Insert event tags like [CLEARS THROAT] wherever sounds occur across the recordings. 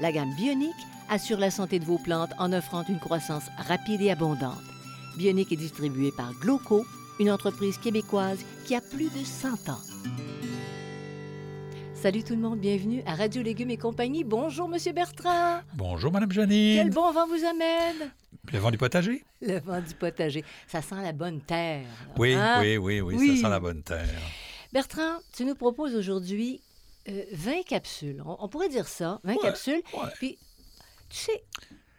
la gamme bionique assure la santé de vos plantes en offrant une croissance rapide et abondante. Bionique est distribuée par Gloco, une entreprise québécoise qui a plus de 100 ans. Salut tout le monde, bienvenue à Radio Légumes et compagnie. Bonjour Monsieur Bertrand. Bonjour, Madame Janine. Quel bon vent vous amène Le vent du potager? Le vent du potager. Ça sent la bonne terre. Oui, hein? oui, oui, oui, Oui. ça sent la bonne terre. Bertrand, tu nous proposes aujourd'hui euh, 20 capsules. On, on pourrait dire ça, 20 Ouais, capsules. ouais. Puis, tu sais,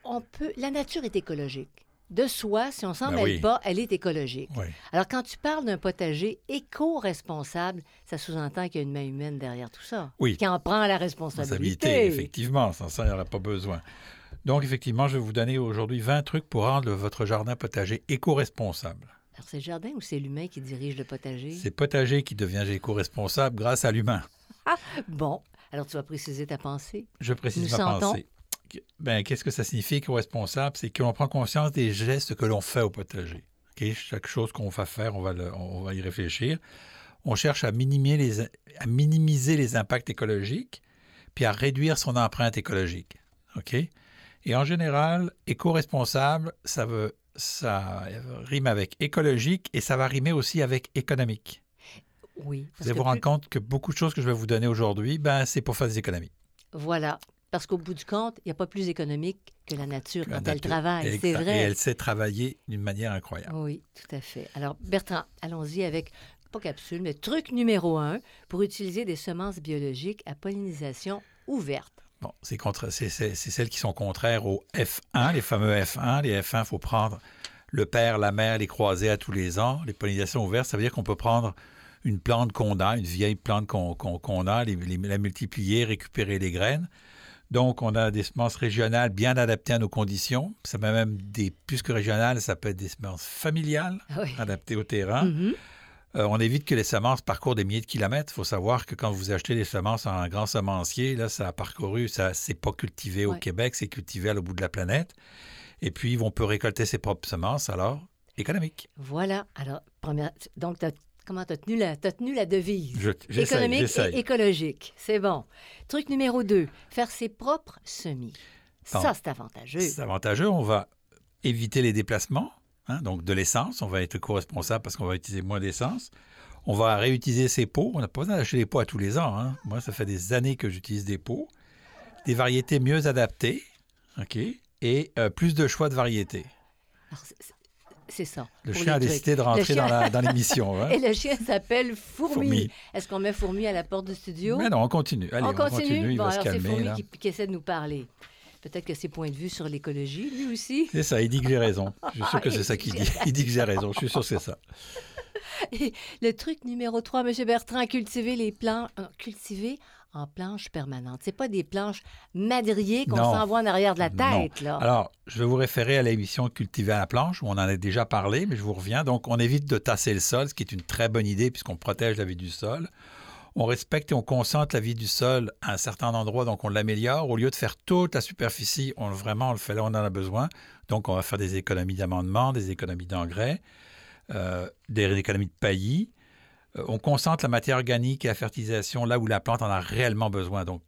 on peut. La nature est écologique. De soi, si on s'en Ben mêle oui. pas, elle est écologique. Oui. Alors, quand tu parles d'un potager éco-responsable, ça sous-entend qu'il y a une main humaine derrière tout ça. Oui. Qui en prend la Responsabilité, responsabilité. effectivement. Sans ça, il n'y aurait pas besoin. Donc, effectivement, je vais vous donner aujourd'hui 20 trucs pour rendre votre jardin potager éco-responsable. Alors, c'est le jardin ou c'est l'humain qui dirige le potager? C'est potager qui devient éco-responsable grâce à l'humain. Bon, alors tu vas préciser ta pensée. Je précise Nous ma sentons. pensée. Ben, qu'est-ce que ça signifie éco-responsable? C'est qu'on prend conscience des gestes que l'on fait au potager. OK? Chaque chose qu'on va faire, on va, le- on va y réfléchir. On cherche à minimiser, les, à minimiser les impacts écologiques, puis à réduire son empreinte écologique. OK? Et en général, éco-responsable, ça, veut, ça rime avec écologique et ça va rimer aussi avec économique. Oui. Vous allez vous rendre plus- compte que beaucoup de choses que je vais vous donner aujourd'hui, ben, c'est pour faire des économies. Voilà. Parce qu'au bout du compte, il n'y a pas plus économique que la nature quand elle nature. travaille. Et- C'est Et vrai. elle sait travailler d'une manière incroyable. Oui, tout à fait. Alors, Bertrand, allons-y avec, pas capsule, mais truc numéro un pour utiliser des semences biologiques à pollinisation ouverte. Bon, c'est contre- c'est c'est- c'est celles qui sont contraires au F1, les fameux F1. Les F1, il faut prendre le père, la mère, les croiser à tous les ans. Les pollinisations ouvertes, ça veut dire qu'on peut prendre une plante qu'on a, une vieille plante qu'on qu'on- qu'on a, les- les- la multiplier, récupérer les graines. Donc, on a des semences régionales bien adaptées à nos conditions. Ça peut même des plus que régionales, ça peut être des semences familiales Ah oui. adaptées au terrain. Mhm. Euh, on évite que les semences parcourent des milliers de kilomètres. Il faut savoir que quand vous achetez des semences en grand semencier, là, ça a parcouru, ça c'est pas cultivé au Ouais. Québec, c'est cultivé à l'autre bout de la planète. Et puis, on peut récolter ses propres semences, alors, économique. Voilà. Alors, première. Donc, comment tu as tenu la, t'as tenu la devise? Je- Économique et écologique. C'est bon. Truc numéro deux, faire ses propres semis. Bon. Ça, c'est avantageux. C'est avantageux. On va éviter les déplacements, hein, donc de l'essence. On va être co-responsable parce qu'on va utiliser moins d'essence. On va réutiliser ses pots. On n'a pas besoin d'acheter des pots à tous les ans. hein. Moi, ça fait des années que j'utilise des pots. Des variétés mieux adaptées, OK, et euh, plus de choix de variétés. C'est- c'est- C'est ça. Le chien a décidé de rentrer chien- dans l'émission. [LAUGHS] hein. Et le chien s'appelle Fourmi. Fourmi. Est-ce qu'on met Fourmi à la porte du studio? Mais non, on continue. Allez, on continue? Il bon, va se alors c'est calmer. Fourmi là. qui, qui essaie de nous parler. Peut-être que ses points de vue sur l'écologie, lui aussi. C'est ça, il dit que j'ai raison. Je suis sûr que c'est ça qu'il dit. Il dit que j'ai raison. Je suis sûr que c'est ça. [LAUGHS] Et le truc numéro 3, M. Bertrand, cultiver les planches, cultiver en planches permanentes. C'est pas des planches madriers qu'on s'envoie en arrière de la tête, là. Alors, je vais vous référer à l'émission Cultiver à la planche, où on en a déjà parlé, mais je vous reviens. Donc, on évite de tasser le sol, ce qui est une très bonne idée puisqu'on protège la vie du sol. On respecte et on concentre la vie du sol à un certain endroit, donc on l'améliore. Au lieu de faire toute la superficie, on, vraiment, on le fait là on en a besoin. Donc, on va faire des économies d'amendement, des économies d'engrais, euh, des économies de paillis. Euh, on concentre la matière organique et la fertilisation là où la plante en a réellement besoin. Donc,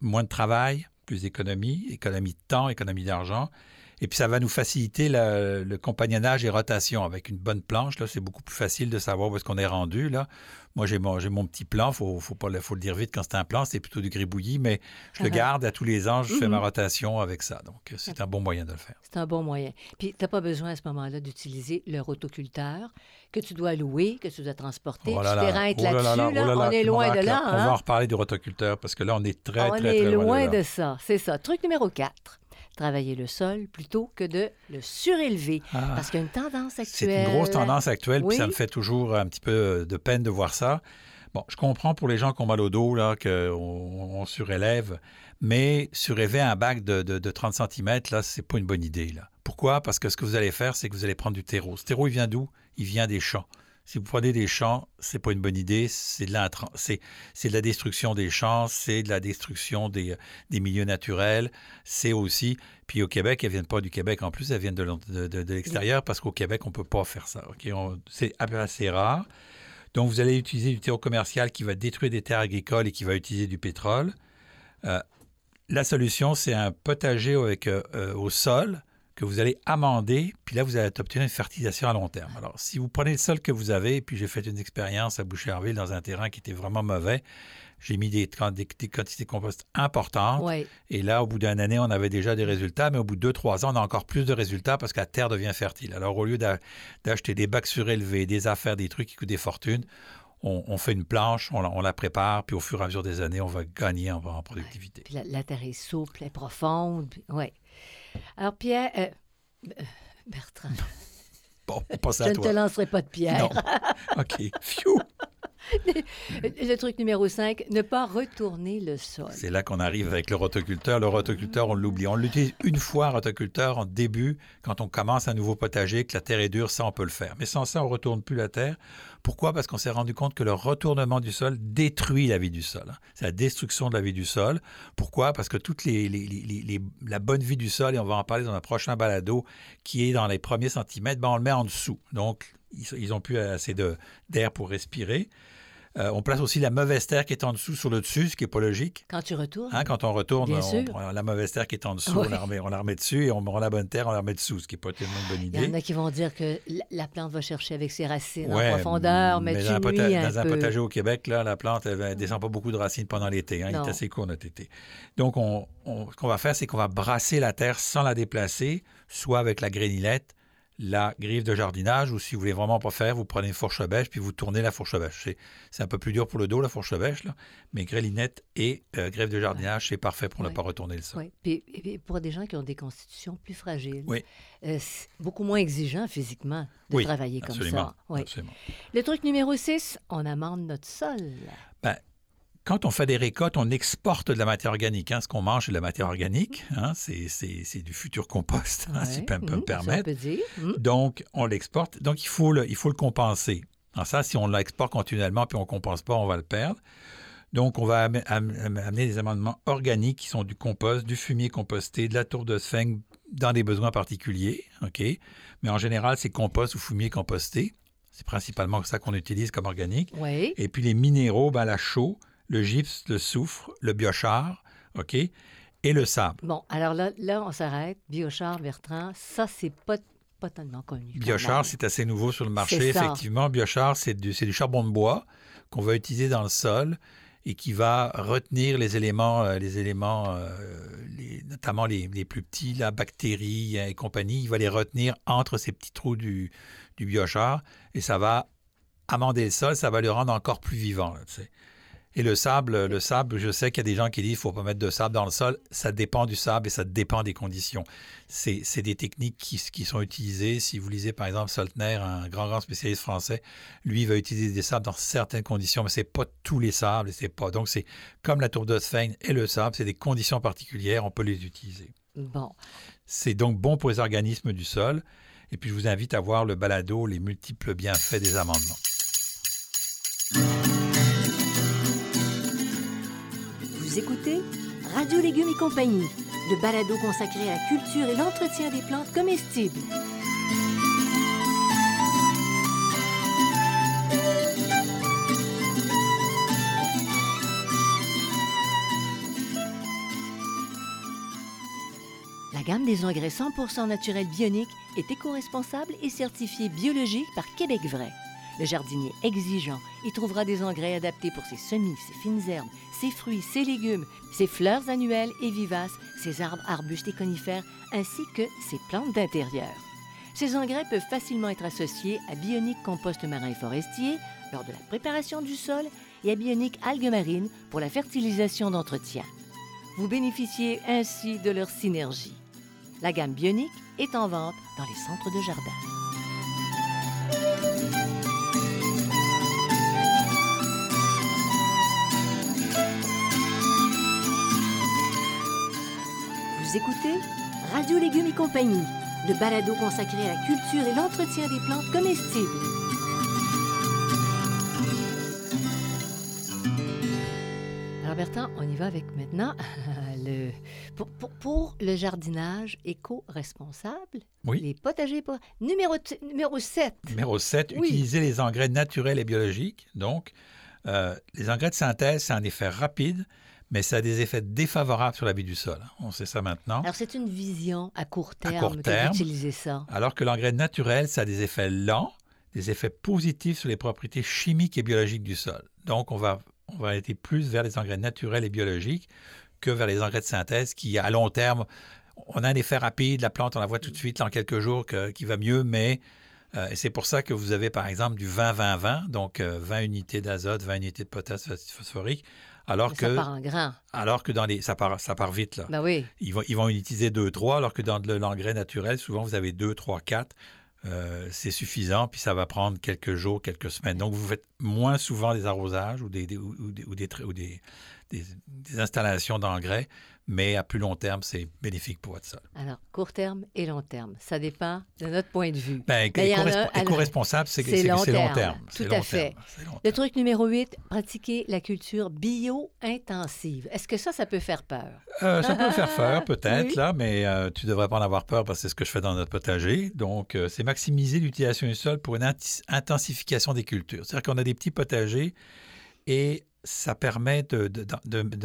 moins de travail, plus d'économie, économie de temps, économie d'argent. Et puis ça va nous faciliter la- le compagnonnage et rotation. Avec une bonne planche, là, c'est beaucoup plus facile de savoir où est-ce qu'on est rendu. Là. Moi, j'ai mon, j'ai mon petit plan. Il faut, faut, pas le- faut le dire vite quand c'est un plan. C'est plutôt du gribouillis, mais je le Ah ah. garde à tous les ans. Je fais ma rotation avec ça. Donc, c'est un bon moyen de le faire. C'est un bon moyen. Puis, tu n'as pas besoin à ce moment-là d'utiliser le rotoculteur que tu dois louer, que tu dois transporter. Oh là tu t'éreintes oh là là-dessus. là, là. oh là là, on est loin de là. On va hein? en reparler du rotoculteur parce que là, on est très, on très, est très loin de de ça. C'est ça. Truc numéro 4. Travailler le sol plutôt que de le surélever. Ah. Parce qu'il y a une tendance actuelle. C'est une grosse tendance actuelle, puis ça me fait toujours un petit peu de peine de voir ça. Bon, je comprends pour les gens qui ont mal au dos, là, qu'on on surélève, mais surélever un bac de, de, de 30 cm, là, c'est pas une bonne idée. Là. Pourquoi? Parce que ce que vous allez faire, c'est que vous allez prendre du terreau. Ce terreau, il vient d'où? Il vient des champs. Si vous prenez des champs, c'est pas une bonne idée. C'est de, la, c'est, la destruction des champs, c'est de la destruction des, des milieux naturels. C'est aussi. Puis au Québec, elles viennent pas du Québec en plus, elles viennent de, de, de, l'extérieur parce qu'au Québec, on peut pas faire ça. ok? On- c'est assez rare. Donc, vous allez utiliser du terreau commercial qui va détruire des terres agricoles et qui va utiliser du pétrole. Euh, la solution, c'est un potager avec, euh, euh, au sol que vous allez amender, puis là, vous allez obtenir une fertilisation à long terme. Alors, si vous prenez le sol que vous avez, puis j'ai fait une expérience à Boucherville dans un terrain qui était vraiment mauvais, j'ai mis des, des, des quantités de compost importantes. Et là, au bout d'une année, on avait déjà des résultats, mais au bout de deux, trois ans, on a encore plus de résultats parce que la terre devient fertile. Alors, au lieu d'a- d'acheter des bacs surélevés, des affaires, des trucs qui coûtent des fortunes, on, on fait une planche, on la, on la prépare, puis au fur et à mesure des années, on va gagner en, en productivité. Puis la, la terre est souple, elle est profonde. Oui. Alors, Pierre, euh, euh, Bertrand, Bon, on passe je à ne te lancerai pas de pierre. Non. [LAUGHS] OK. Phew! Le truc numéro 5, ne pas retourner le sol. C'est là qu'on arrive avec le rotoculteur. Le rotoculteur, on l'oublie. On l'utilise une fois, rotoculteur, en début, quand on commence un nouveau potager, que la terre est dure, ça, on peut le faire. Mais sans ça, on ne retourne plus la terre. Pourquoi? Parce qu'on s'est rendu compte que le retournement du sol détruit la vie du sol. hein. C'est la destruction de la vie du sol. Pourquoi? Parce que toute la bonne vie du sol, et on va en parler dans un prochain balado, qui est dans les premiers centimètres, ben, on le met en dessous. Donc, ils n'ont plus assez d'air pour respirer. Euh, on place aussi la mauvaise terre qui est en dessous sur le dessus, ce qui n'est pas logique. Quand tu retournes, Hein, quand on retourne, Bien on sûr. prend la mauvaise terre qui est en dessous, Oui. on, la remet, on la remet dessus et on prend la bonne terre, on la remet dessous, ce qui n'est pas tellement une bonne il y en idée. a qui vont dire que la, la plante va chercher avec ses racines Ouais, en profondeur, mais, mais tu dans, un, pota- nuis un dans un potager au Québec, là, la plante ne descend pas beaucoup de racines pendant l'été. hein, il est assez court notre été. Donc, on, on- ce qu'on va faire, c'est qu'on va brasser la terre sans la déplacer, soit avec la grénilette, la griffe de jardinage, ou si vous voulez vraiment pas faire, vous prenez une fourche à bêche, puis vous tournez la fourche à bêche. C'est, un peu plus dur pour le dos, la fourche à bêche, là, mais grélinette et euh, griffe de jardinage, c'est parfait pour Ouais. ne pas retourner le sol. Oui. Puis, et pour des gens qui ont des constitutions plus fragiles, Oui. euh, c'est beaucoup moins exigeant physiquement de Oui, travailler comme Absolument. ça. Oui. absolument. Le truc numéro 6, on amende notre sol. Quand on fait des récoltes, on exporte de la matière organique. hein. Ce qu'on mange, c'est de la matière organique. hein. C'est, du futur compost, hein, si Ouais. je peux me Mhm, ça, permettre. on peut dire. Mhm. Donc, on l'exporte. Donc, il faut le, il faut le compenser. Alors ça, si on l'exporte continuellement puis on ne compense pas, on va le perdre. Donc, on va am- am- am- amener des amendements organiques qui sont du compost, du fumier composté, de la tour de sphène dans des besoins particuliers. OK? Mais en général, c'est compost ou fumier composté. C'est principalement ça qu'on utilise comme organique. Oui. Et puis les minéraux, ben, la chaux, le gypse, le soufre, le biochar, OK? Et le sable. Bon, alors là, là on s'arrête. Biochar, Bertrand, ça, c'est pas, pas tellement connu. Biochar, c'est assez nouveau sur le marché, effectivement. Biochar, c'est du, du charbon de bois qu'on va utiliser dans le sol et qui va retenir les éléments, euh, les éléments euh, les- notamment les, les plus petits, la bactérie et compagnie. Il va les retenir entre ces petits trous du, du biochar et ça va amender le sol, ça va le rendre encore plus vivant. là, tu sais. Et le sable, le sable, je sais qu'il y a des gens qui disent qu'il ne faut pas mettre de sable dans le sol. Ça dépend du sable et ça dépend des conditions. C'est c'est des techniques qui, qui sont utilisées. Si vous lisez par exemple Soltner, un grand, grand spécialiste français, lui il va utiliser des sables dans certaines conditions, mais ce n'est pas tous les sables. c'est pas. Donc c'est comme la tour d'Osphène et le sable, c'est des conditions particulières, on peut les utiliser. Bon. C'est donc bon pour les organismes du sol. Et puis je vous invite à voir le balado, les multiples bienfaits des amendements. Écoutez Radio Légumes et compagnie, le balado consacré à la culture et l'entretien des plantes comestibles. La gamme des engrais 100% naturels bioniques est éco-responsable et certifiée biologique par Québec Vrai. Le jardinier exigeant y trouvera des engrais adaptés pour ses semis, ses fines herbes, ses fruits, ses légumes, ses fleurs annuelles et vivaces, ses arbres, arbustes et conifères, ainsi que ses plantes d'intérieur. Ces engrais peuvent facilement être associés à Bionique Compost Marin et Forestier lors de la préparation du sol et à Bionique Algues Marines pour la fertilisation d'entretien. Vous bénéficiez ainsi de leur synergie. La gamme Bionique est en vente dans les centres de jardin. Vous écoutez Radio Légumes et compagnie, le balado consacré à la culture et l'entretien des plantes comestibles. Alors Bertrand, on y va avec maintenant [LAUGHS] le, pour, pour- pour le jardinage éco-responsable, Oui. les potagers po- numéro, t- numéro 7. Numéro 7, Oui. utiliser les engrais naturels et biologiques. Donc, euh, les engrais de synthèse, c'est un effet rapide, mais ça a des effets défavorables sur la vie du sol. On sait ça maintenant. Alors c'est une vision à court terme court que terme. d'utiliser ça. Alors que l'engrais naturel, ça a des effets lents, des effets positifs sur les propriétés chimiques et biologiques du sol. Donc, on va, on va être plus vers les engrais naturels et biologiques que vers les engrais de synthèse qui, à long terme, on a un effet rapide, la plante, on la voit tout de suite en quelques jours que- qui va mieux, mais euh, c'est pour ça que vous avez, par exemple, du 20-20-20, donc euh, 20 unités d'azote, 20 unités de potasse phosphorique, alors Mais que, Ça part en alors que dans les... Ça part, ça part vite, là. Ben oui. Ils vont, ils vont utiliser 2-3, alors que dans l'engrais naturel, souvent, vous avez 2, 3, 4. Euh, c'est suffisant, puis ça va prendre quelques jours, quelques semaines. Donc, vous faites moins souvent des arrosages ou des, des- ou, des, ou des ou des- des installations d'engrais, mais à plus long terme, c'est bénéfique pour votre sol. Alors, court terme et long terme, ça dépend de notre point de vue. Ben, éco-responsable, c'est long terme. terme. Tout à fait. terme. Le truc numéro 8, pratiquer la culture bio-intensive. Est-ce que ça, ça peut faire peur? Euh, ça peut faire peur, [LAUGHS] peut-être, Oui. là, mais euh, tu devrais pas en avoir peur parce que c'est ce que je fais dans notre potager. Donc, euh, c'est maximiser l'utilisation du sol pour une intensification des cultures. C'est-à-dire qu'on a des petits potagers et ça permet de, de- de- de- de-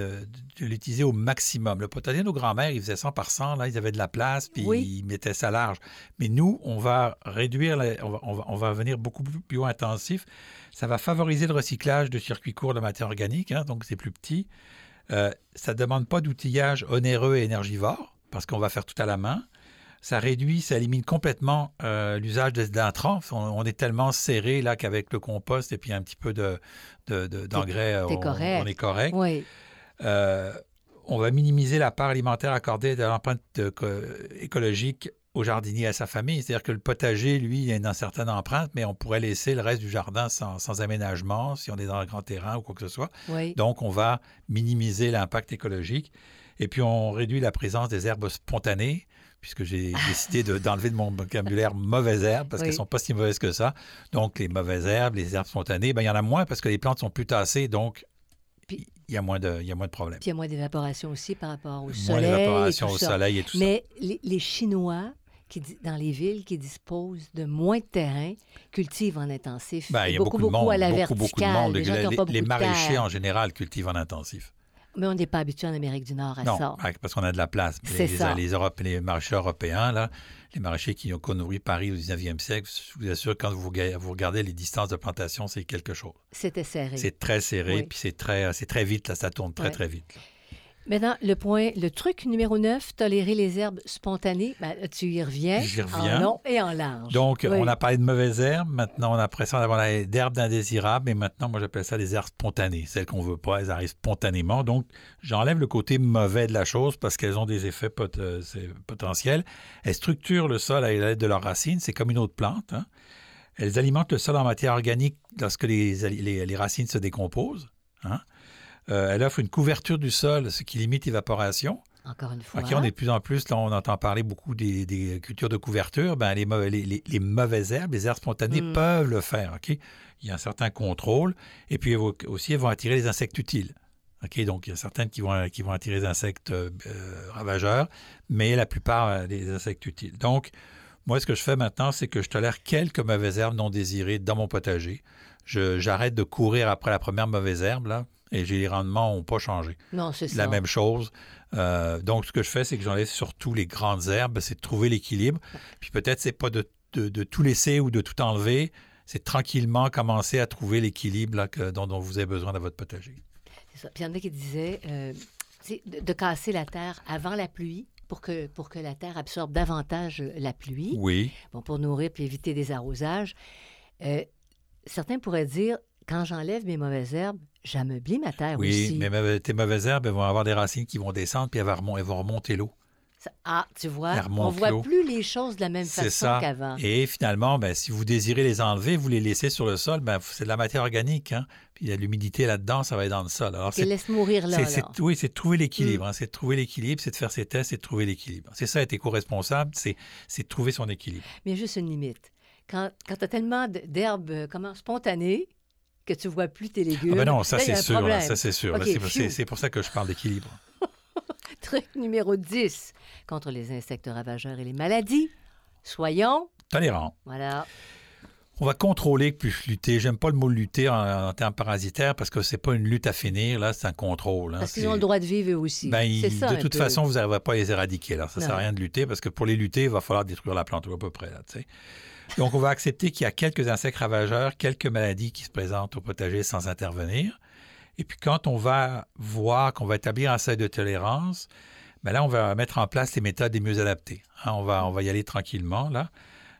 de l'utiliser au maximum. Le potager de nos grands-mères, ils faisaient 100 par 100, là, ils avaient de la place, puis Oui. ils mettaient ça large. Mais nous, on va réduire, la- on, va, on va- on va venir beaucoup plus bio-intensif. Ça va favoriser le recyclage de circuits courts de matière organique, hein, donc c'est plus petit. Euh, ça ne demande pas d'outillage onéreux et énergivore, parce qu'on va faire tout à la main. Ça réduit, ça élimine complètement euh, l'usage des- d'intrants. On, on est tellement serré là qu'avec le compost et puis un petit peu de, de- de- d'engrais, on, correct. on est correct. Oui. Euh, on va minimiser la part alimentaire accordée de l'empreinte écologique au jardinier et à sa famille. C'est-à-dire que le potager, lui, il a une certaine empreinte, mais on pourrait laisser le reste du jardin sans, sans aménagement, si on est dans un grand terrain ou quoi que ce soit. Oui. Donc, on va minimiser l'impact écologique. Et puis, on réduit la présence des herbes spontanées, puisque j'ai [LAUGHS] décidé de- d'enlever de mon vocabulaire mauvaises herbes, parce Oui. qu'elles ne sont pas si mauvaises que ça. Donc, les mauvaises herbes, les herbes spontanées, ben, il y en a moins parce que les plantes sont plus tassées, donc Puis- il y a moins de, il y a moins de problèmes. Puis il y a moins d'évaporation aussi par rapport au Moins soleil. et d'évaporation au ça. soleil et tout ça. Mais les, les Chinois, qui, dans les villes qui disposent de moins de terrain, cultivent en intensif. Ben, il y a beaucoup, beaucoup, de monde, à la beaucoup, verticale. beaucoup de monde. les Les, les maraîchers, en général, cultivent en intensif. Mais on n'est pas habitué en Amérique du Nord à non, ça. parce qu'on a de la place. Les, ça. Les, Europé- les maraîchers européens, là, les maraîchers qui ont nourri Paris au 19e siècle, je vous assure, quand vous, vous regardez les distances de plantation, c'est quelque chose. C'était serré. C'est très serré, Oui. puis c'est très, c'est très vite, là, ça tourne très, très vite. là. Maintenant, le point, le truc numéro 9, tolérer les herbes spontanées. Ben, tu y reviens. J'y reviens. En long et en large. Donc, Oui. on a parlé de mauvaises herbes. Maintenant, on a l'impression d'avoir d'herbes indésirables. Et maintenant, moi, j'appelle ça des herbes spontanées. Celles qu'on veut pas, elles arrivent spontanément. Donc, j'enlève le côté mauvais de la chose parce qu'elles ont des effets pot- euh, potentiels. Elles structurent le sol à l'aide de leurs racines. C'est comme une autre plante. hein. Elles alimentent le sol en matière organique lorsque les, les- les racines se décomposent. hein. Euh, elles offrent une couverture du sol, ce qui limite l'évaporation. Encore une fois. On est de plus en plus, là, on entend parler beaucoup des, des cultures de couverture. Ben, les, mau- les, les- les mauvaises herbes, les herbes spontanées Mm. peuvent le faire. OK? Il y a un certain contrôle. Et puis aussi, elles vont attirer les insectes utiles. OK? Donc, il y a certaines qui vont, qui vont attirer les insectes euh, euh, ravageurs, mais la plupart, des insectes utiles. Donc, moi, ce que je fais maintenant, c'est que je tolère quelques mauvaises herbes non désirées dans mon potager. J'arrête de courir après la première mauvaise herbe, là. Et les rendements n'ont pas changé. Non, c'est ça. La même chose. Euh, donc, ce que je fais, c'est que j'enlève surtout les grandes herbes, c'est de trouver l'équilibre. Puis peut-être, c'est pas de, de, tout laisser ou de tout enlever, c'est tranquillement commencer à trouver l'équilibre dont, dont, vous avez besoin dans votre potager. C'est ça. Puis il y en a qui disaient euh, de, de, casser la terre avant la pluie pour que, pour que la terre absorbe davantage la pluie. Oui. Bon, pour nourrir puis éviter des arrosages. Euh, certains pourraient dire quand j'enlève mes mauvaises herbes, j'ameublis ma terre aussi. Oui, mais tes mauvaises herbes elles vont avoir des racines qui vont descendre puis elles vont, remonter l'eau. Ah, tu vois, on ne voit plus les choses de la même façon qu'avant. Et finalement, ben, si vous désirez les enlever, vous les laissez sur le sol, ben, c'est de la matière organique. Hein? Puis il y a l'humidité là-dedans, ça va être dans le sol. Alors, Et laisse mourir là. oui, c'est de trouver l'équilibre. Mm. Hein? c'est de trouver l'équilibre, c'est de faire ses tests, c'est de trouver l'équilibre. C'est ça, être éco-responsable, c'est de trouver son équilibre. Mais juste une limite. Quand, quand tu as tellement d'herbes euh, comment, spontanées, que tu vois plus tes légumes. Ah ben non, ça c'est sûr, ça c'est sûr. c'est pour ça que je parle d'équilibre. [LAUGHS] Truc numéro 10 contre les insectes ravageurs et les maladies. Soyons tolérants. Voilà. On va contrôler plus lutter. J'aime pas le mot lutter en, termes parasitaires parce que c'est pas une lutte à finir, là, c'est un contrôle. Hein. parce qu'ils ont le droit de vivre eux aussi. Ben, de toute façon, vous n'arriverez pas à les éradiquer. Là. Ça ne sert à rien de lutter parce que pour les lutter, il va falloir détruire la plante à peu près. Là, Donc, on va accepter qu'il y a quelques insectes ravageurs, quelques maladies qui se présentent au potager sans intervenir. Et puis, quand on va voir qu'on va établir un seuil de tolérance, ben là, on va mettre en place les méthodes les mieux adaptées. Hein. on, va, on va y aller tranquillement, là.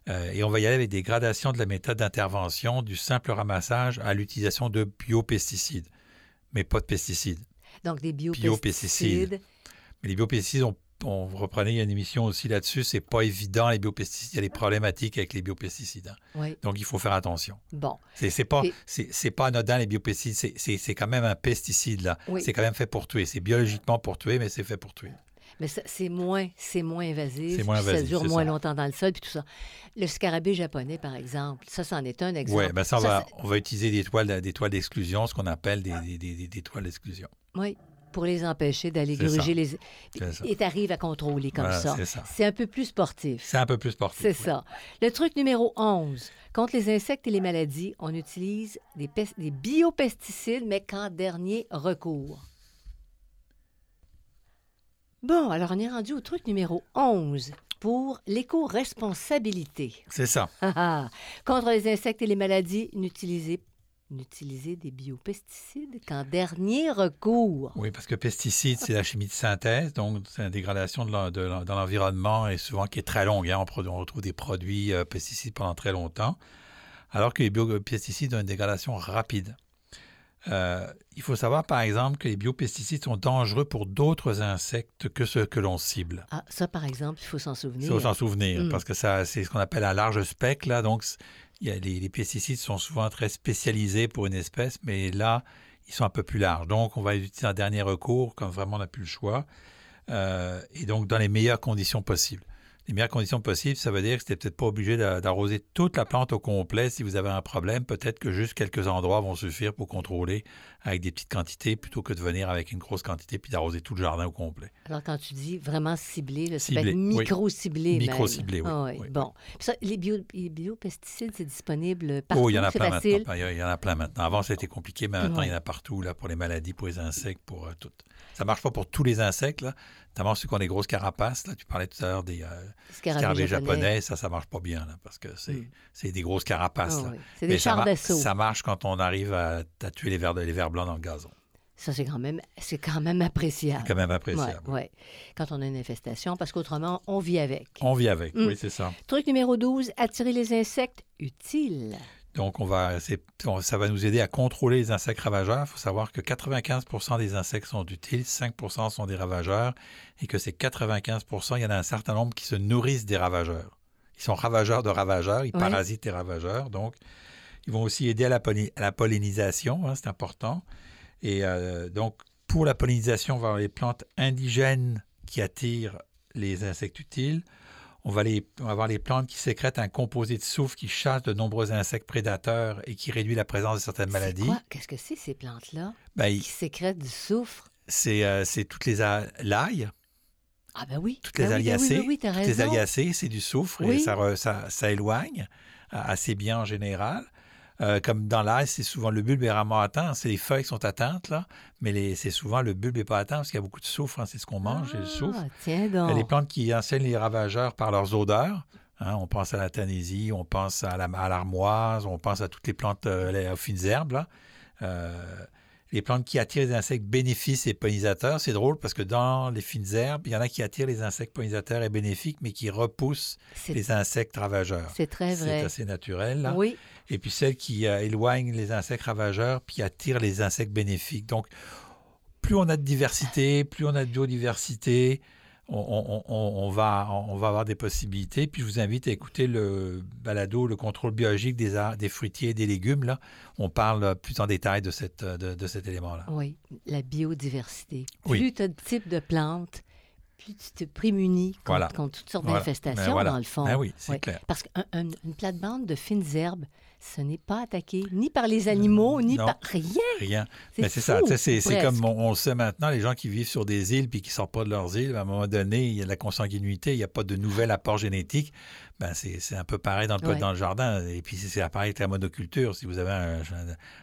Euh, et on va y aller avec des gradations de la méthode d'intervention, du simple ramassage à l'utilisation de biopesticides, mais pas de pesticides. Donc des biopesticides. Mais les biopesticides, on, on reprenait une émission aussi là-dessus, c'est pas évident les biopesticides, il y a des problématiques avec les biopesticides. Hein. Donc il faut faire attention. Bon. C'est pas, c'est pas anodin les biopesticides, c'est quand même un pesticide là. C'est quand même fait pour tuer. C'est biologiquement pour tuer, mais c'est fait pour tuer. Mais c'est moins, c'est moins invasif. Moins ça dure moins longtemps dans le sol, puis tout ça. Le scarabée japonais, par exemple, ça, c'en est un exemple. Oui, ben ça, on, va, on va utiliser des toiles, des toiles d'exclusion, ce qu'on appelle des, des, des, toiles d'exclusion. Oui, pour les empêcher d'aller gruger les... Et tu arrives à contrôler comme ça. C'est un peu plus sportif. C'est un peu plus sportif. C'est ça. Le truc numéro 11. Contre les insectes et les maladies, on utilise des, des biopesticides, mais qu'en dernier recours. Bon, alors on est rendu au truc numéro 11 pour l'éco-responsabilité. C'est ça. [LAUGHS] Contre les insectes et les maladies, n'utilisez des biopesticides qu'en dernier recours. Oui, parce que pesticides, c'est la chimie de synthèse, donc c'est une dégradation de, dans l'environnement et souvent qui est très longue. Hein. On, on, retrouve des produits euh, pesticides pendant très longtemps, alors que les biopesticides ont une dégradation rapide. Euh, il faut savoir, par exemple, que les biopesticides sont dangereux pour d'autres insectes que ceux que l'on cible. Ah, ça, par exemple, il faut s'en souvenir. Il faut s'en souvenir, hmm. parce que ça, c'est ce qu'on appelle un large spectre. Là, donc, les, pesticides sont souvent très spécialisés pour une espèce, mais là, ils sont un peu plus larges. Donc, on va utiliser en dernier recours, quand vraiment on n'a plus le choix, euh, et donc dans les meilleures conditions possibles les meilleures conditions possibles, ça veut dire que c'était peut-être pas obligé d'arroser toute la plante au complet si vous avez un problème. Peut-être que juste quelques endroits vont suffire pour contrôler avec des petites quantités plutôt que de venir avec une grosse quantité puis d'arroser tout le jardin au complet. Alors, quand tu dis vraiment ciblé, c'est micro-ciblé. Micro-ciblé, oui. Ah bon. les, biopesticides, c'est disponible partout. Oh, il y en a plein maintenant. Il y en a plein maintenant. Avant, c'était compliqué, mais maintenant, il y en a partout là, pour les maladies, pour les insectes, pour euh, tout. Ça marche pas pour tous les insectes, là. notamment ceux qui ont des grosses carapaces. Là. Tu parlais tout à l'heure des euh, scarabées, japonais. Ça, ça marche pas bien, là, parce que c'est mm. des grosses carapaces. Ah c'est des chars d'assaut. Ça marche quand on arrive à, tuer les vers, les vers blancs dans le gazon. Ça, c'est quand même, c'est quand même appréciable. C'est quand même appréciable. Ouais. quand on a une infestation, parce qu'autrement, on vit avec. On vit avec, mm. oui, c'est ça. Truc numéro 12, attirer les insectes utiles. Donc, on va, ça va nous aider à contrôler les insectes ravageurs. Il faut savoir que 95% des insectes sont utiles, 5% sont des ravageurs, et que ces 95% il y en a un certain nombre qui se nourrissent des ravageurs. Ils sont ravageurs de ravageurs, ils parasitent les ravageurs. Donc, ils vont aussi aider à la, pollinisation, hein, c'est important. Et euh, donc, pour la pollinisation, on va avoir les plantes indigènes qui attirent les insectes utiles. On va, avoir les plantes qui sécrètent un composé de soufre qui chasse de nombreux insectes prédateurs et qui réduit la présence de certaines maladies. Qu'est-ce que c'est ces plantes-là? Ben, qui sécrètent du soufre? C'est euh, toutes les l'ail. Ah ben oui. Toutes les ben aliacées. Oui, toutes les c'est du soufre et ça, ça, éloigne assez bien en général. Euh, comme dans l'ail, c'est souvent le bulbe est rarement atteint. C'est les feuilles qui sont atteintes, là. Mais c'est souvent le bulbe n'est pas atteint parce qu'il y a beaucoup de soufre. hein. C'est ce qu'on mange, le soufre. Ah, tiens Il y a donc. les plantes qui enseignent les ravageurs par leurs odeurs. hein. on pense à la tanésie, on pense à la- à l'armoise, on pense à toutes les plantes euh, les- aux fines herbes. là. Euh, les plantes qui attirent les insectes bénéfices et pollinisateurs, c'est drôle parce que dans les fines herbes, il y en a qui attirent les insectes pollinisateurs et bénéfiques, mais qui repoussent C'est les insectes ravageurs. c'est très C'est vrai. assez naturel. Là. Oui, Et puis celles qui euh, éloignent les insectes ravageurs, puis attirent les insectes bénéfiques. Donc, plus on a de diversité, plus on a de biodiversité, on, on- on- on va, on va avoir des possibilités. Puis je vous invite à écouter le balado, le contrôle biologique des, ar- des fruitiers et des légumes. Là. On parle plus en détail de, cette, de, de cet élément-là. oui, la biodiversité. Oui. Plus tu as de types de plantes, plus tu te prémunis contre, Voilà. contre toutes sortes Voilà. d'infestations, Ben voilà. dans le fond. Ben oui, c'est clair. Parce qu'une plate-bande de fines herbes, ce n'est pas attaqué ni par les animaux, ni Non. par rien. Rien. C'est Mais c'est ça. C'est comme on, on le sait maintenant, les gens qui vivent sur des îles puis qui ne sortent pas de leurs îles, à un moment donné, il y a de la consanguinité, il n'y a pas de nouvel apport génétique. Ben, c'est un peu pareil dans le, Ouais. dans le jardin. Et puis, c'est pareil avec la monoculture. Si vous avez un,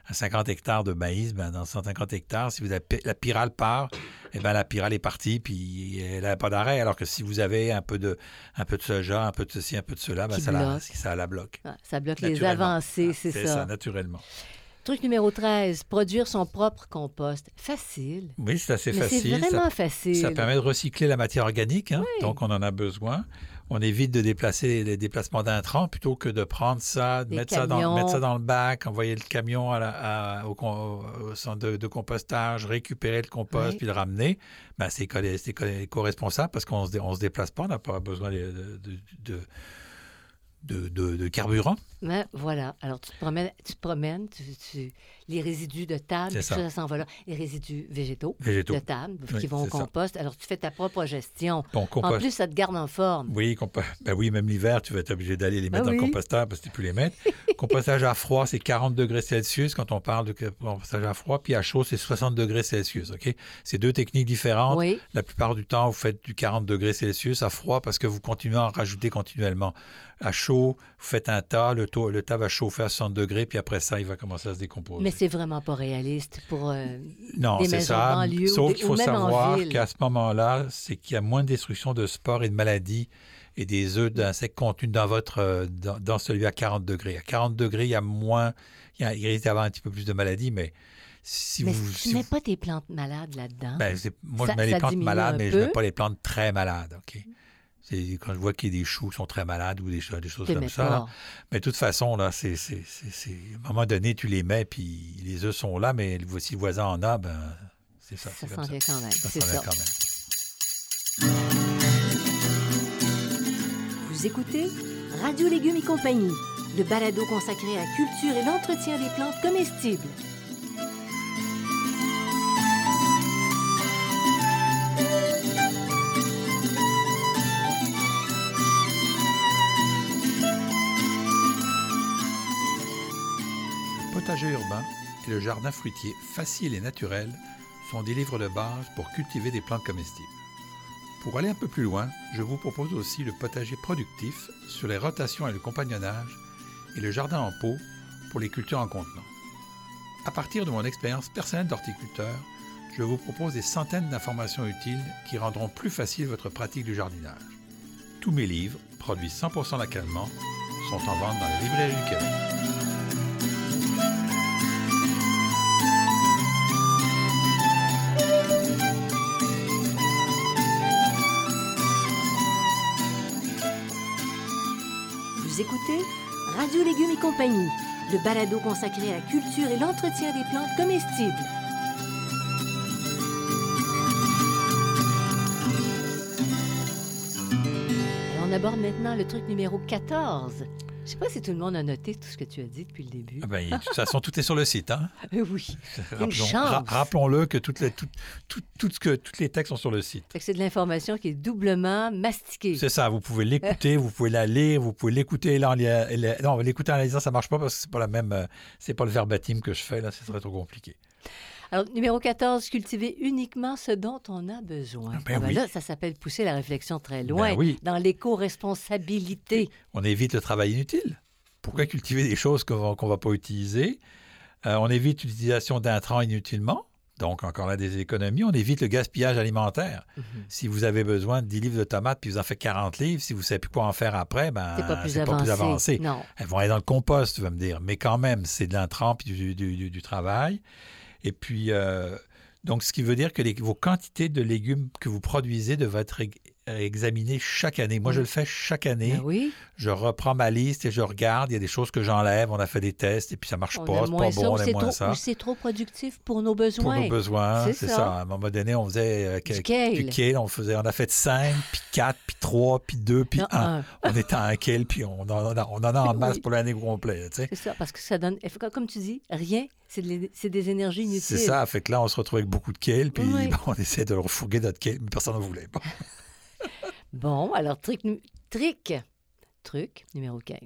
un 50 hectares de maïs, ben, dans 150 hectares, si vous avez, la pyrale part, eh ben, la pyrale est partie, puis elle n'a pas d'arrêt. Alors que si vous avez un peu de, un peu de soja, un peu de ceci, un peu de cela, ben, ça, la, bloque. ça la bloque. Ah, Ça bloque les avancées, Ah, c'est C'est ça. ça, naturellement. Truc numéro 13, produire son propre compost. Facile. Oui, c'est assez Mais facile. c'est Ça vraiment facile. Ça permet de recycler la matière organique, hein, donc on en a besoin. On évite de déplacer les déplacements d'intrants plutôt que de prendre ça, de mettre ça, dans, camions. mettre ça dans le bac, envoyer le camion à la- à- au, centre de, de compostage, récupérer le compost Oui. puis le ramener. Ben, c'est co- c'est co- éco-responsable parce qu'on ne se, dé- on se déplace pas, on n'a pas besoin de, de- de- de- de- de carburant. Ben, voilà. Alors, tu te promènes, tu te promènes tu, tu- les résidus de table, tout ça, ça. s'en va là. Les résidus végétaux Végétaux. de table Oui, qui vont au ça. compost. Alors, tu fais ta propre gestion. Bon, En plus, ça te garde en forme. Oui, compo- ben oui, même l'hiver, tu vas être obligé d'aller les mettre Ah dans le composteur parce que tu ne peux les mettre. [LAUGHS] compostage à froid, c'est 40 degrés Celsius quand on parle de compostage à froid, puis à chaud, c'est 60 degrés Celsius. OK? C'est deux techniques différentes. Oui. La plupart du temps, vous faites du 40 degrés Celsius à froid parce que vous continuez à en rajouter continuellement. À chaud, vous faites un tas, le, taux- le tas va chauffer à 60 degrés, puis après ça, il va commencer à se décomposer. Mais c'est vraiment pas réaliste pour. euh, Non, des maisons ça. de banlieue ou Sauf qu'il faut en savoir qu'à ce moment-là, c'est qu'il y a moins de destruction de spores et de maladies et des œufs d'insectes contenus dans votre euh, dans, dans celui à 40 degrés. À 40 degrés, il y a moins, il, risque d'avoir un petit peu plus de maladies, mais si mais vous, tu si mets vous- pas tes plantes malades là-dedans. ben, moi ça- je mets les plantes malades, mais je mets peu. pas les plantes très malades. Ok. C'est quand je vois qu'il y a des choux qui sont très malades ou des, choses- des comme ça. là. Mais de toute façon, là, c'est, c'est, à un moment donné, tu les mets, puis les œufs sont là, mais si le voisin en a, ben, c'est ça. Ça c'est s'en comme ça. vient quand même. Ça s'en vient quand même. Vous écoutez Radio Légumes et compagnie, le balado consacré à la culture et l'entretien des plantes comestibles. Et le jardin fruitier facile et naturel sont des livres de base pour cultiver des plantes comestibles. Pour aller un peu plus loin, je vous propose aussi le potager productif sur les rotations et le compagnonnage et le jardin en pot pour les cultures en contenant. À partir de mon expérience personnelle d'horticulteur, je vous propose des centaines d'informations utiles qui rendront plus facile votre pratique du jardinage. Tous mes livres, produits 100% localement, sont en vente dans les librairies du Québec. Vous écoutez Radio Légumes et compagnie, le balado consacré à la culture et l'entretien des plantes comestibles. Alors, on aborde maintenant le truc numéro 14. Je sais pas si tout le monde a noté tout ce que tu as dit depuis le début. Ah ben, de toute façon, tout est sur le site. Hein? [LAUGHS] Euh, oui. Rappelons- Rappelons-le que, toutes les, tout, tout, tout ce que tous les textes sont sur le site. C'est de l'information qui est doublement mastiquée. C'est ça, vous pouvez l'écouter, [LAUGHS] vous pouvez la lire, vous pouvez l'écouter. Là, la- non, l'écouter en la lisant, ça marche pas parce que c'est pas la même, euh, c'est pas le verbatim que je fais là, ce serait trop compliqué. Alors, numéro 14, cultiver uniquement ce dont on a besoin. Ah, ben oui. Là, ça s'appelle pousser la réflexion très loin Ben oui. dans l'éco-responsabilité. On évite le travail inutile. Pourquoi cultiver des choses qu'on ne va pas utiliser? Euh, on évite l'utilisation d'intrants inutilement. Donc, encore là, des économies. On évite le gaspillage alimentaire. Mhm. Si vous avez besoin de 10 livres de tomates puis vous en faites 40 livres, si vous ne savez plus quoi en faire après, ben, C'est pas plus pas avancé. plus avancé. Non. Elles vont aller dans le compost, tu vas me dire. Mais quand même, c'est de l'intrant puis du, du- du- du travail. Et puis, euh, donc, ce qui veut dire que vos quantités de légumes que vous produisez devraient être ex- examinées chaque année. Moi, je le fais chaque année. Ben oui. Je reprends ma liste et je regarde. Il y a des choses que j'enlève. On a fait des tests et puis ça marche On pas. C'est pas ça bon, on moins trop, ça. c'est trop productif pour nos Pour besoins. nos besoins, C'est ça. ça. À un moment donné, on faisait euh, Du que- kale. du kale. On, faisait, on a fait 5, puis 4, puis 3, puis 2, puis Non, 1. un. On était à un kale, puis on en a, on en a en [LAUGHS] masse Oui. pour l'année complète. tu sais. C'est ça, parce que ça donne, comme tu dis, rien, c'est de des énergies inutiles. C'est ça. Fait que là, on se retrouve avec beaucoup de kale, puis bon, [LAUGHS] on essaie de refourguer notre kale, mais personne n'en voulait. Bon. [LAUGHS] Bon, alors, trick, truc numéro 15.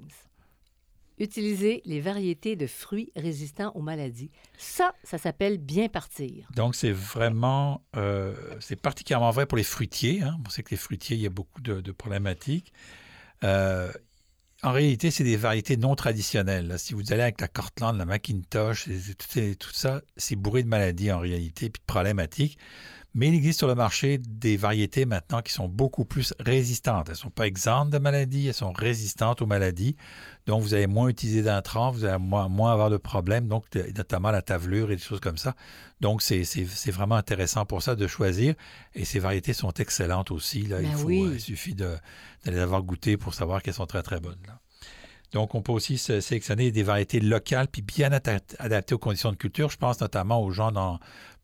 Utiliser les variétés de fruits résistants aux maladies. Ça, ça s'appelle bien partir. Donc, c'est vraiment, euh, c'est particulièrement vrai pour les fruitiers. hein. On sait que les fruitiers, il y a beaucoup de, problématiques. Euh, en réalité, c'est des variétés non traditionnelles. Si vous allez avec la Cortland, la Macintosh, tout, tout ça, c'est bourré de maladies en réalité, puis de problématiques. Mais il existe sur le marché des variétés maintenant qui sont beaucoup plus résistantes. Elles ne sont pas exemptes de maladies, elles sont résistantes aux maladies. Donc, vous allez moins utiliser d'intrants, vous allez moins, moins avoir de problèmes, donc notamment la tavelure et des choses comme ça. Donc, c'est vraiment intéressant pour ça de choisir. Et ces variétés sont excellentes aussi. Là. il, Ben faut, oui. euh, il suffit de- les avoir goûtées pour savoir qu'elles sont très, très bonnes. là. Donc, on peut aussi sélectionner des variétés locales puis bien adaptées aux conditions de culture. Je pense notamment aux gens dans,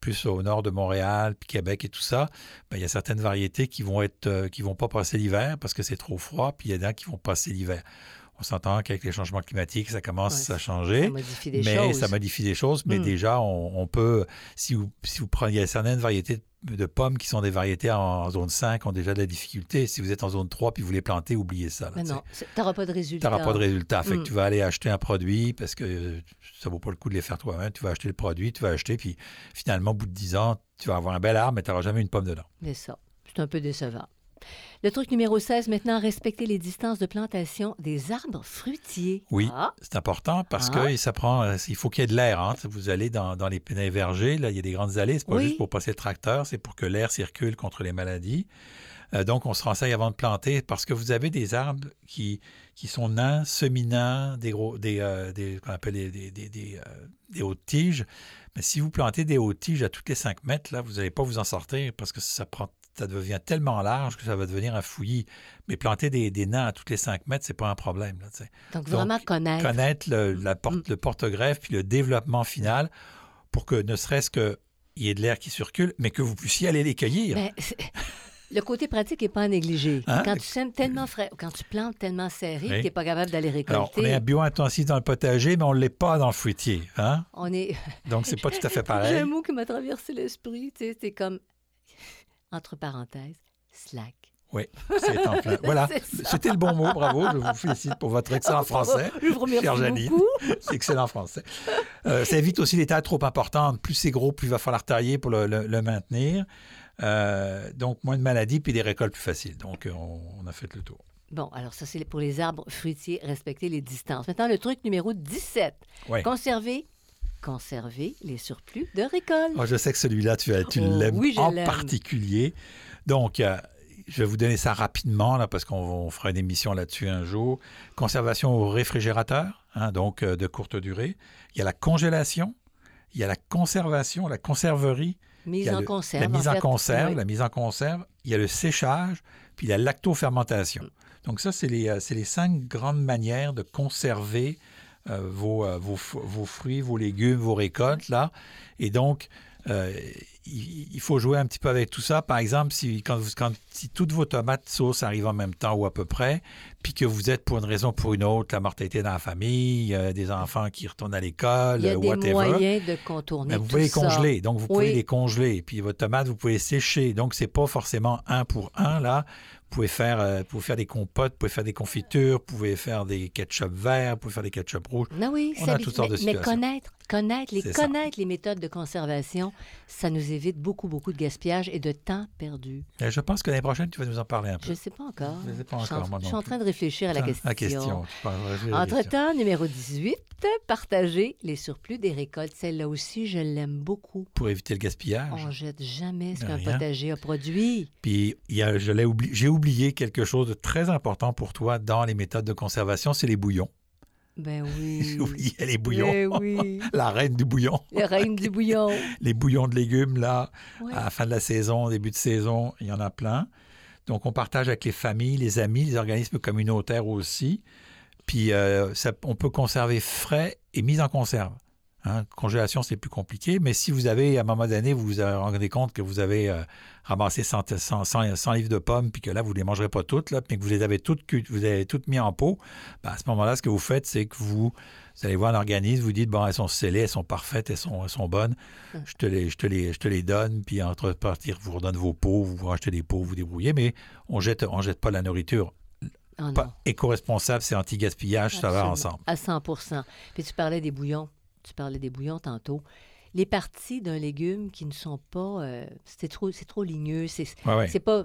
plus au nord de Montréal, puis Québec et tout ça. Ben, il y a certaines variétés qui vont être, euh, vont pas passer l'hiver parce que c'est trop froid, puis il y en a qui vont passer l'hiver. On s'entend qu'avec les changements climatiques, ça commence Ouais, à changer. Ça modifie des mais choses. ça modifie des choses. Mais Mm. déjà, on, on peut, si vous, si vous prenez, il y a certaines variétés de, de pommes qui sont des variétés en, en zone 5 ont déjà de la difficulté. Si vous êtes en zone 3 puis vous les plantez, oubliez ça. là, Mais tu non, tu n'auras pas de Tu résultat. n'auras pas de résultat. Fait que Mm. tu vas aller acheter un produit parce que euh, ça vaut pas le coup de les faire toi-même. Tu vas acheter le produit, tu vas acheter, puis finalement, au bout de 10 ans, tu vas avoir un bel arbre, mais tu n'auras jamais une pomme dedans. C'est ça. C'est un peu décevant. Le truc numéro 16, maintenant, respecter les distances de plantation des arbres fruitiers. Oui. Ah, C'est important parce Ah. que ça prend, euh, il faut qu'il y ait de l'air. hein. Vous allez dans, dans les pénins vergers, là, il y a des grandes allées. C'est pas Oui. juste pour passer le tracteur, c'est pour que l'air circule contre les maladies. Euh, donc, on se renseigne avant de planter parce que vous avez des arbres qui, qui sont nains, semi-nains, des gros, des, euh, des- qu'on appelle des, des, des- des, euh, des hautes tiges. Mais si vous plantez des hautes tiges à toutes les 5 mètres, là, vous n'allez pas vous en sortir parce que ça prend ça devient tellement large que ça va devenir un fouillis. Mais planter des, des nains à toutes les 5 mètres, c'est pas un problème. Là, donc, Donc, vraiment connaître. connaître le, la porte, Mm. le porte-greffe puis le développement final pour que ne serait-ce qu'il y ait de l'air qui circule, mais que vous puissiez aller les cueillir. Ben, c'est- [LAUGHS] le côté pratique n'est pas à négliger. Hein? Quand tu sèmes tellement frais, quand tu plantes tellement serré, Oui. tu n'es pas capable d'aller Alors, on est récolter. un bio-intensif dans le potager, mais on ne l'est pas dans le fruitier. Hein? On est. Donc, c'est pas tout à fait [LAUGHS] J'ai pareil. un mot qui m'a traversé l'esprit. Tu sais, c'est comme, entre parenthèses, slack. Oui, c'est en plein. [LAUGHS] Voilà, c'était le bon mot. Bravo, je vous félicite pour votre excellent français. Je vous remercie Chère Janine. [LAUGHS] C'est excellent français. Euh, ça évite aussi les tailles trop importantes. Plus c'est gros, plus il va falloir tailler pour le, le- le maintenir. Euh, donc, moins de maladies, puis des récoltes plus faciles. Donc, euh, on, on a fait le tour. Bon, alors ça, c'est pour les arbres fruitiers, respecter les distances. Maintenant, le truc numéro 17. Ouais. Conserver, conserver les surplus de récolte. Oh, je sais que celui-là, tu, tu Oh, l'aimes oui, en particulier. Donc, euh, je vais vous donner ça rapidement, là, parce qu'on on fera une émission là-dessus un jour. Conservation au réfrigérateur, hein, donc euh, de courte durée. Il y a la congélation, il y a la conservation, la conserverie, Mise en le- conserve. la mise en, fait. conserve, Oui. la mise en conserve, il y a le séchage, puis la lactofermentation. Mm. Donc ça, c'est les, euh, c'est les cinq grandes manières de conserver vos, euh, vos, fruits, vos légumes, vos récoltes, là. Et donc, euh, il, faut jouer un petit peu avec tout ça. Par exemple, si toutes vos tomates sauce arrivent en même temps ou à peu près, puis que vous êtes pour une raison ou pour une autre, la mortalité dans la famille, euh, des enfants qui retournent à l'école, Il y a des whatever. moyens de contourner Ben, vous tout pouvez les ça. congeler. Donc, vous pouvez les congeler. Puis, votre tomate, vous pouvez les sécher. Donc, c'est pas forcément un pour un, là. Vous pouvez faire, euh, vous pouvez faire des compotes, vous pouvez faire des confitures, vous pouvez faire des ketchup verts, vous pouvez faire des ketchup rouges. Non, oui, On a habituel. toutes sortes de mais, connaître, connaître, les, ça. connaître les méthodes de conservation, ça nous évite beaucoup, beaucoup de gaspillage et de temps perdu. Et je pense que l'année prochaine, tu vas nous en parler un peu. Je ne sais pas encore. Je sais pas suis en- encore, moi Je suis en train de réfléchir à la question. À question. Entre-temps, numéro 18, partager les surplus des récoltes. Celle-là aussi, je l'aime beaucoup. Pour éviter le gaspillage. On jette jamais ce qu'un potager a produit. Puis il y a- je l'ai oubli- j'ai oublié quelque chose de très important pour toi dans les méthodes de conservation, c'est les bouillons. Ben [LAUGHS] oui. J'ai oublié les bouillons. Ben oui. [LAUGHS] La reine du bouillon. La reine du bouillon. [LAUGHS] Les bouillons de légumes, là, Ouais. à la fin de la saison, début de saison, il y en a plein. Donc, on partage avec les familles, les amis, les organismes communautaires aussi. Puis, euh, on peut conserver frais et mis en conserve. Hein, congélation, c'est plus compliqué, mais si vous avez, à un moment donné, vous vous rendez compte que vous avez euh, ramassé 100, 100, 100 100 livres de pommes, puis que là, vous ne les mangerez pas toutes, là, puis que vous les avez toutes, vous avez toutes mis en pot, ben, à ce moment-là, ce que vous faites, c'est que vous, vous allez voir l'organisme, vous dites, bon, elles sont scellées, elles sont parfaites, elles sont, elles sont bonnes, je te, les, je, te les, je te les donne, puis entre partir, vous redonne vos pots, vous rachetez des pots, vous débrouillez, mais on jette, on jette pas la nourriture. Oh éco-responsable, c'est anti-gaspillage, ça va ensemble. À 100% Puis tu parlais des bouillons. Tu parlais des bouillons tantôt. Les parties d'un légume qui ne sont pas. euh, c'est trop, c'est trop ligneux. C'est, Ouais, pas.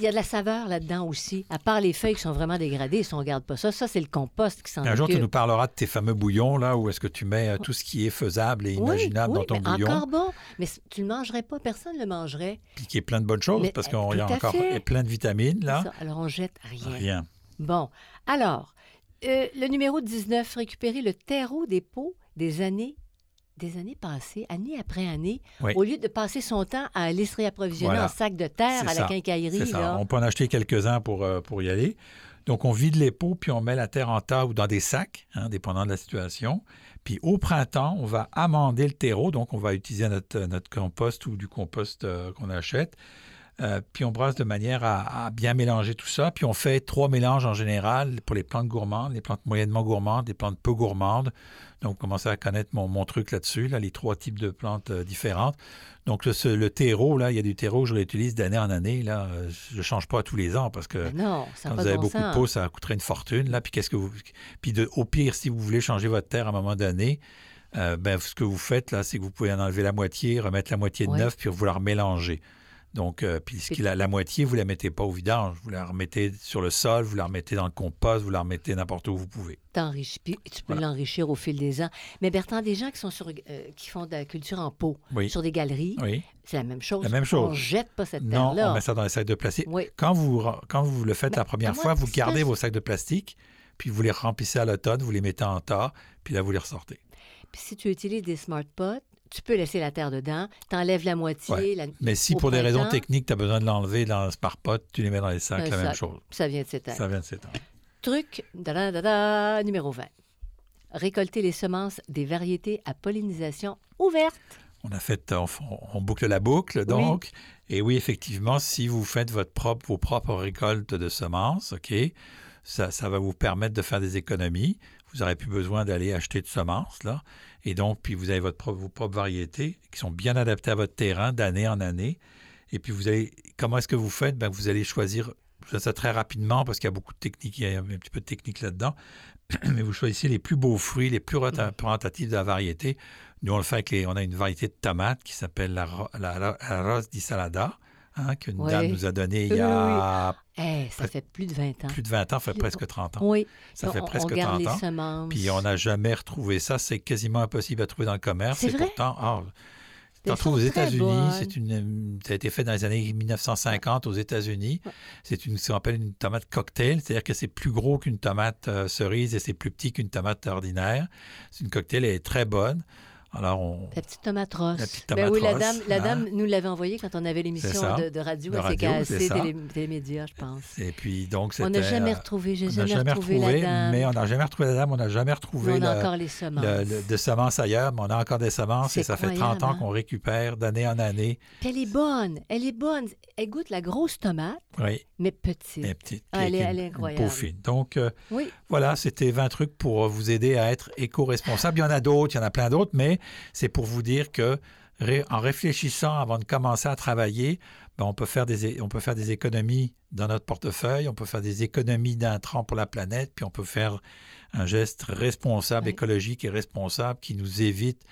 Il y a de la saveur là-dedans aussi. À part les feuilles qui sont vraiment dégradées, si on regarde pas ça, ça c'est le compost qui s'en Un jour, tu nous parleras de tes fameux bouillons, là, où est-ce que tu mets euh, tout ce qui est faisable et Oui, imaginable oui, dans ton mais bouillon, Encore bon, mais tu ne le mangerais pas, personne ne le mangerait. puis qui est plein de bonnes choses, Mais, parce euh, qu'il y a encore fait. plein de vitamines, là. Ça, alors on jette rien. Rien. Bon, alors, euh, le numéro 19, récupérer le terreau des pots des années des années passées, année après année, Oui. au lieu de passer son temps à aller se réapprovisionner Voilà. en sac de terre à ça. la quincaillerie. C'est ça. là. On peut en acheter quelques-uns pour, euh, pour y aller. Donc, on vide les pots, puis on met la terre en tas ou dans des sacs, hein, dépendant de la situation. Puis au printemps, on va amender le terreau. Donc, on va utiliser notre, notre compost ou du compost euh, qu'on achète. Euh, puis on brasse de manière à, à bien mélanger tout ça. Puis on fait trois mélanges en général pour les plantes gourmandes, les plantes moyennement gourmandes, les plantes peu gourmandes. Donc, vous commencez à connaître mon, mon truc là-dessus, là, les trois types de plantes euh, différentes. Donc, le, ce- le terreau, là, il y a du terreau, je l'utilise d'année en année. Là, Euh, je ne change pas tous les ans parce que non, quand vous avez bon beaucoup de pots, ça coûterait une fortune. Là, puis qu'est-ce que vous. Puis de, au pire, si vous voulez changer votre terre à un moment donné, euh, ben, ce que vous faites, là, c'est que vous pouvez en enlever la moitié, remettre la moitié de Ouais. neuf, puis vous la remélanger. Donc, euh, puis ce Puis- la, moitié, vous ne la mettez pas au vidange. Vous la remettez sur le sol, vous la remettez dans le compost, vous la remettez n'importe où vous pouvez. T'enrichis, tu peux Voilà. l'enrichir au fil des ans. Mais Bertrand, des gens qui sont sur, euh, qui font de la culture en pot, Oui. sur des galeries, Oui. c'est la même chose. La même chose. On jette pas cette Non, terre-là. on met ça dans les sacs de plastique. Oui. Quand vous, quand vous le faites Mais la première fois, vous gardez vos sacs de plastique, puis vous les remplissez à l'automne, vous les mettez en tas, puis là, vous les ressortez. Puis si tu utilises des smart pots, tu peux laisser la terre dedans, t'enlèves la moitié. Ouais. la- Mais si pour des raisons techniques, tu as besoin de l'enlever dans ce pot, tu les mets dans les sacs, la même chose. Ça vient de s'éteindre. Ça vient de s'étendre. Truc, da, da, da, numéro 20. Récolter les semences des variétés à pollinisation ouverte. On a fait, on, on boucle la boucle, donc. Et oui, effectivement, si vous faites votre propre, vos propres récoltes de semences, OK, ça, ça va vous permettre de faire des économies. Vous n'aurez plus besoin d'aller acheter de semences, là. Et donc, puis vous avez votre propre- vos propres variétés qui sont bien adaptées à votre terrain d'année en année. Et puis, vous allez, comment est-ce que vous faites? Ben, vous allez choisir, ça très rapidement parce qu'il y a beaucoup de techniques, il y a un petit peu de technique là-dedans. [CLEARS THROAT] Mais vous choisissez les plus beaux fruits, les plus représentatifs de la variété. Nous, on le fait avec les, on a une variété de tomates qui s'appelle la, la- la Rose di Salada, hein, qu'une Oui. dame nous a donnée il Oui, y a Eh, ça fait plus de 20 ans. plus de 20 ans, ça fait presque 30 ans. Oui. Ça on, fait on presque garde 30 les ans. semences. Puis on n'a jamais retrouvé ça. C'est quasiment impossible à trouver dans le commerce. C'est vrai? pourtant, Elles T'en trouves aux États-Unis. C'est une, ça a été fait dans les années 1950 aux États-Unis. C'est une, ce qu'on appelle une tomate cocktail, c'est-à-dire que c'est plus gros qu'une tomate euh, cerise et c'est plus petit qu'une tomate ordinaire. C'est une cocktail, elle est très bonne. Alors, on, La petite tomate rosse. La petite Ben tomate oui, la dame, la hein. dame nous l'avait envoyée quand on avait l'émission de, de radio à télé, Télémédia, je pense. et puis donc On n'a jamais euh, retrouvé, j'ai on n'a jamais, jamais retrouvé, retrouvé, la dame. mais on n'a jamais retrouvé la dame, on n'a jamais Mais retrouvé on a le- encore les semences. le- le- de semences ailleurs, mais on a encore des semences et ça fait 30 incroyable, ans hein? qu'on récupère d'année en année. Puis elle est bonne, elle est bonne. Elle goûte la grosse tomate, Oui, mais petite. mais petite. Ah, elle est- elle est une incroyable. peau fine. Donc, euh, Oui, Voilà, c'était 20 trucs pour vous aider à être éco-responsable. Il y en a d'autres, il y en a plein d'autres, mais c'est pour vous dire que ré- en réfléchissant avant de commencer à travailler, ben, on, peut faire des, é- on peut faire des économies dans notre portefeuille, on peut faire des économies d'intrants pour la planète, puis on peut faire un geste responsable, Oui. écologique et responsable qui nous évite.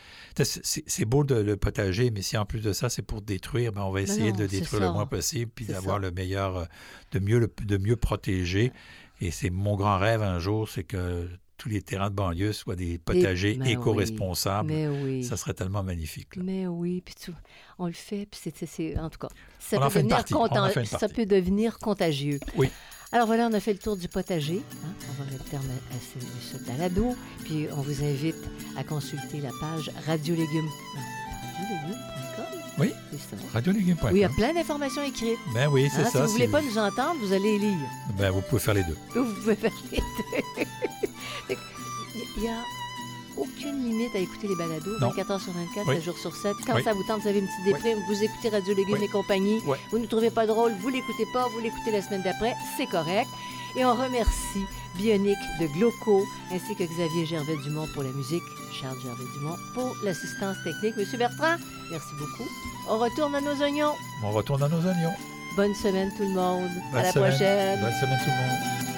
C'est- beau de le potager, mais si en plus de ça, c'est pour détruire, ben, on va essayer non, de le détruire le moins possible, puis d'avoir le meilleur, euh, de mieux, de mieux protéger Et c'est mon grand rêve un jour, c'est que tous les terrains de banlieue soient des potagers éco-responsables. Oui. Ça serait tellement magnifique. là. Mais oui, puis tu- on le fait, puis c'est- en tout cas, ça peut, devenir partie, on en conten- fait une ça peut devenir contagieux. Oui. Alors voilà, on a fait le tour du potager. hein. On va mettre terme à, ce, ce balado. Puis on vous invite à consulter la page radiolégumes. radiolégumes.com. Oui. C'est ça. Radiolégumes.com. Oui, il y a plein d'informations écrites. Ben oui, c'est hein. ça. si vous ne voulez pas nous entendre, vous allez lire. Ben, vous pouvez faire les deux. Ou vous pouvez faire les deux. [LAUGHS] Il n'y a aucune limite à écouter les balados, Non. 24 heures sur 24, Oui. 7 jours sur 7. Quand Oui. ça vous tente, vous avez une petite déprime, vous écoutez Radio Légumes et compagnie, vous ne trouvez pas drôle, vous l'écoutez pas, vous l'écoutez la semaine d'après, c'est correct. Et on remercie Bionic de Gloco ainsi que Xavier Gervais-Dumont pour la musique, Charles Gervais-Dumont pour l'assistance technique. Monsieur Bertrand, merci beaucoup. On retourne à nos oignons. On retourne à nos oignons. Bonne semaine tout le monde. Bonne à la semaine. prochaine. Bonne semaine tout le monde.